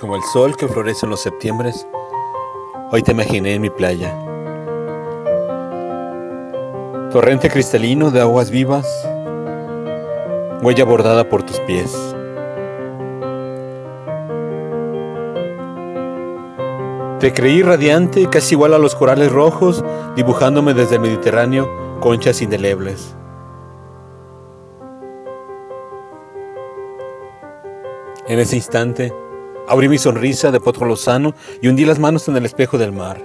Como el sol que florece en los septiembres, hoy te imaginé en mi playa. Torrente cristalino de aguas vivas, huella bordada por tus pies. Te creí radiante, casi igual a los corales rojos, dibujándome desde el Mediterráneo conchas indelebles. En ese instante, abrí mi sonrisa de potro lozano y hundí las manos en el espejo del mar.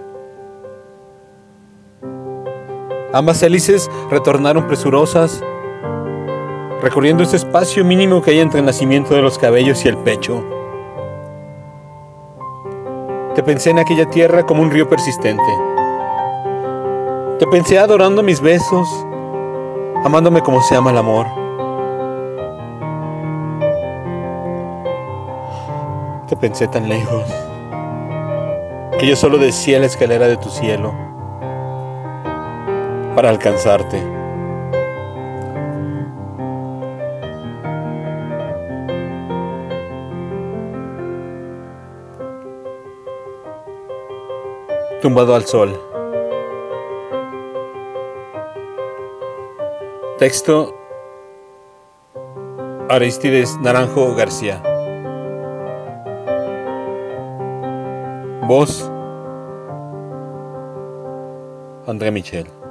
Ambas hélices retornaron presurosas, recorriendo ese espacio mínimo que hay entre el nacimiento de los cabellos y el pecho. Te pensé en aquella tierra como un río persistente. Te pensé adorando mis besos, amándome como se ama el amor. Pensé tan lejos que yo solo decía la escalera de tu cielo para alcanzarte. Tumbado al sol. Texto Aristides Naranjo García. Voz André Michel.